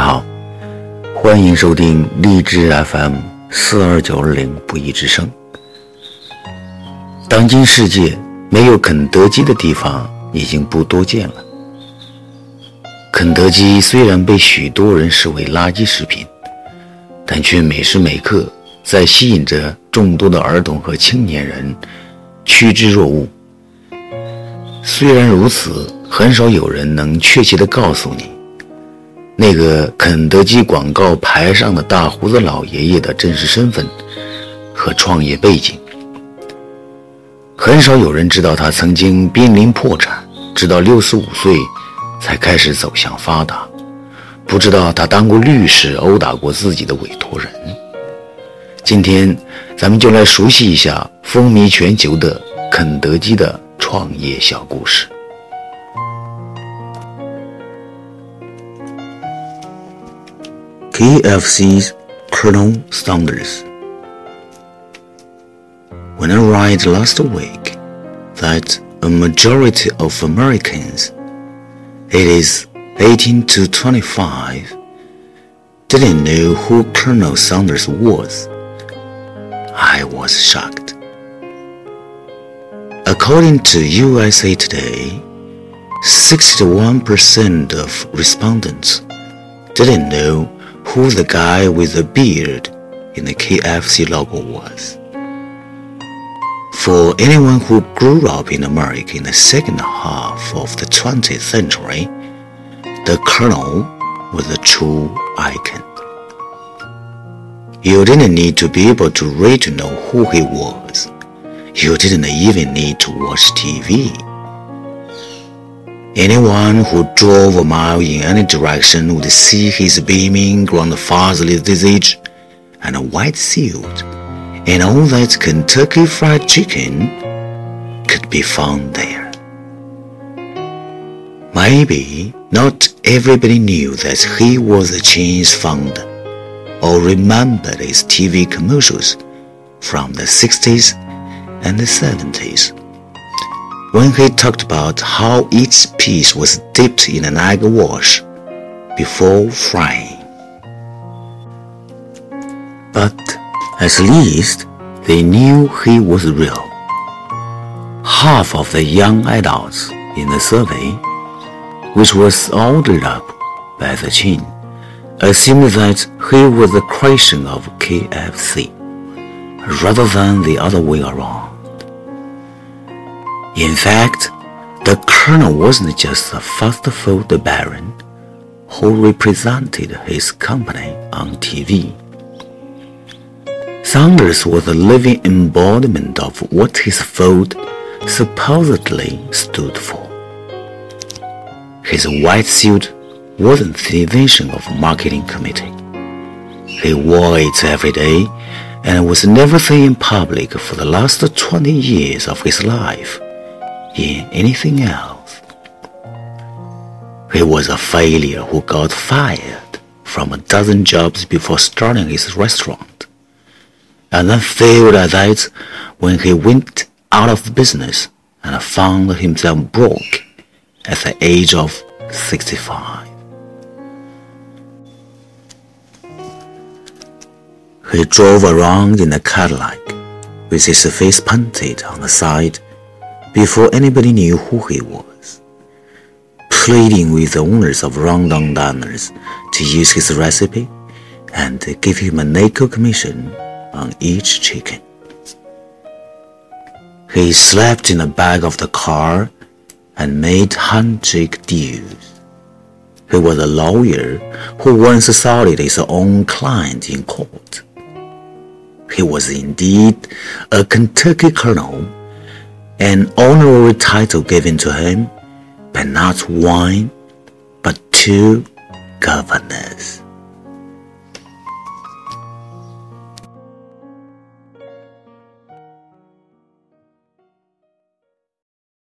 好，欢迎收听荔枝 FM 四二九二零不一之声。当今世界没有肯德基的地方已经不多见了。肯德基虽然被许多人视为垃圾食品，但却每时每刻在吸引着众多的儿童和青年人趋之若鹜。虽然如此，很少有人能确切地告诉你。那个肯德基广告牌上的大胡子老爷爷的真实身份和创业背景，很少有人知道他曾经濒临破产，直到六十五岁才开始走向发达，不知道他当过律师，殴打过自己的委托人。今天，咱们就来熟悉一下风靡全球的肯德基的创业小故事。KFC's Colonel Sanders. When I read last week that a majority of Americans, it is 18 to 25, didn't know who Colonel Sanders was, I was shocked. According to USA Today, 61% of respondents didn't know who the guy with the beard in the KFC logo was. For anyone who grew up in America in the second half of the 20th century, the Colonel was a true icon. You didn't need to be able to read to know who he was. You didn't even need to watch TV. Anyone who drove a mile in any direction would see his beaming grandfatherly visage and a white suit, and all that Kentucky Fried Chicken could be found there. Maybe not everybody knew that he was the chain's founder, or remembered his TV commercials from the 60s and the 70s when he talked about how each piece was dipped in an egg wash before frying. But at least they knew he was real. Half of the young adults in the survey, which was ordered up by the chain, assumed that he was the creation of KFC, rather than the other way around. In fact, the colonel wasn't just a fast food baron who represented his company on TV. Sanders was a living embodiment of what his food supposedly stood for. His white suit wasn't the invention of marketing committee. He wore it every day and was never seen in public for the last 20 years of his life in anything else. He was a failure who got fired from a dozen jobs before starting his restaurant, and then failed at that when he went out of business and found himself broke at the age of 65. He drove around in a Cadillac with his face painted on the side before anybody knew who he was, pleading with the owners of Rundown Diners to use his recipe and give him a nickel commission on each chicken. He slept in the back of the car and made handshake deals. He was a lawyer who once assaulted his own client in court. He was indeed a Kentucky colonel an honorary title given to him, but not one, but two governors.